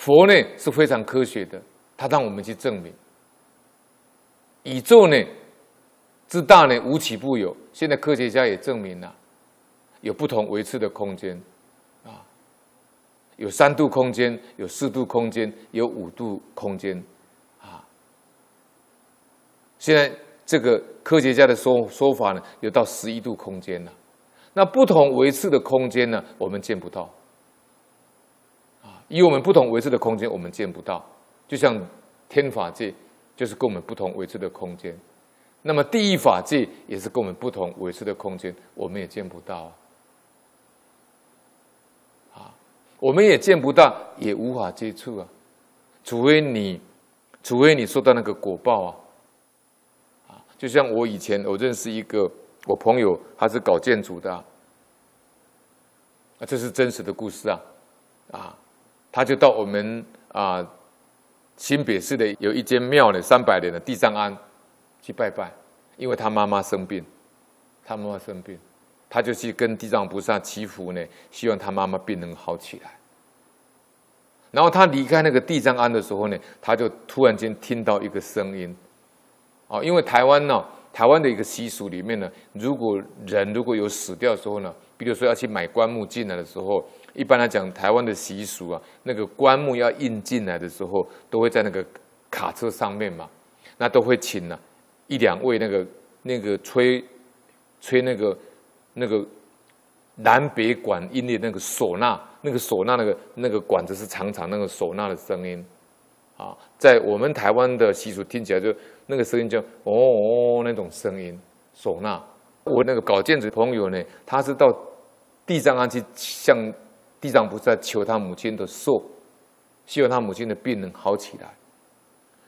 佛呢是非常科学的，他让我们去证明。宇宙呢之大呢无奇不有，现在科学家也证明了，有不同维次的空间，啊，有三度空间，有四度空间，有五度空间，啊，现在这个科学家的说说法呢，有到十一度空间了。那不同维次的空间呢，我们见不到，以我们不同维次的空间，我们见不到，就像天法界。就是跟我们不同维次的空间，那么地狱法界也是跟我们不同维次的空间，我们也见不到啊，我们也见不到，也无法接触啊，除非你，除非你受到那个果报啊，啊，就像我以前我认识一个我朋友，他是搞建筑的，啊，这是真实的故事啊，啊，他就到我们啊。新北市的有一间庙呢，三百年的地藏庵，去拜拜，因为他妈妈生病，他妈妈生病，他就去跟地藏菩萨祈福呢，希望他妈妈病能好起来。然后他离开那个地藏庵的时候呢，他就突然间听到一个声音，哦，因为台湾呢，台湾的一个习俗里面呢，如果人如果有死掉的时候呢，比如说要去买棺木进来的时候。一般来讲，台湾的习俗啊，那个棺木要运进来的时候，都会在那个卡车上面嘛，那都会请了、一两位那个那个吹吹那个那个南北管音的那个唢呐，那个唢呐那个那个管子是长长那个唢呐的声音啊，在我们台湾的习俗听起来就那个声音叫哦哦那种声音唢呐。我那个搞建筑朋友呢，他是到地藏庵去向。地藏菩萨求他母亲的寿，希望他母亲的病能好起来。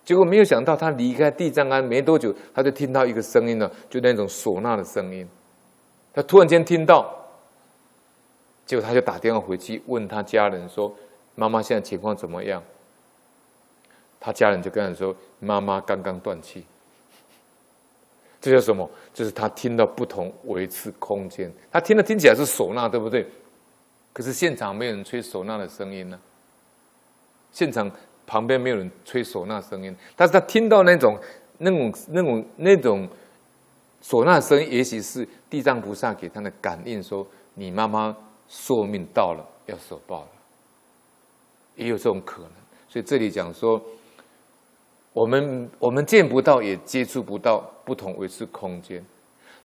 结果没有想到，他离开地藏庵没多久，他就听到一个声音了，就那种唢呐的声音。他突然间听到，结果他就打电话回去问他家人说：“妈妈现在情况怎么样？”他家人就跟他说：“妈妈刚刚断气。”这叫什么？就是他听到不同维次空间，他听的听起来是唢呐，对不对？可是现场没有人吹唢呐的声音呢，现场旁边没有人吹唢呐声音，但是他听到那种、那种、那种、那种唢呐声音，也许是地藏菩萨给他的感应，说你妈妈寿命到了，要受报了，也有这种可能。所以这里讲说，我们我们见不到，也接触不到不同维持空间，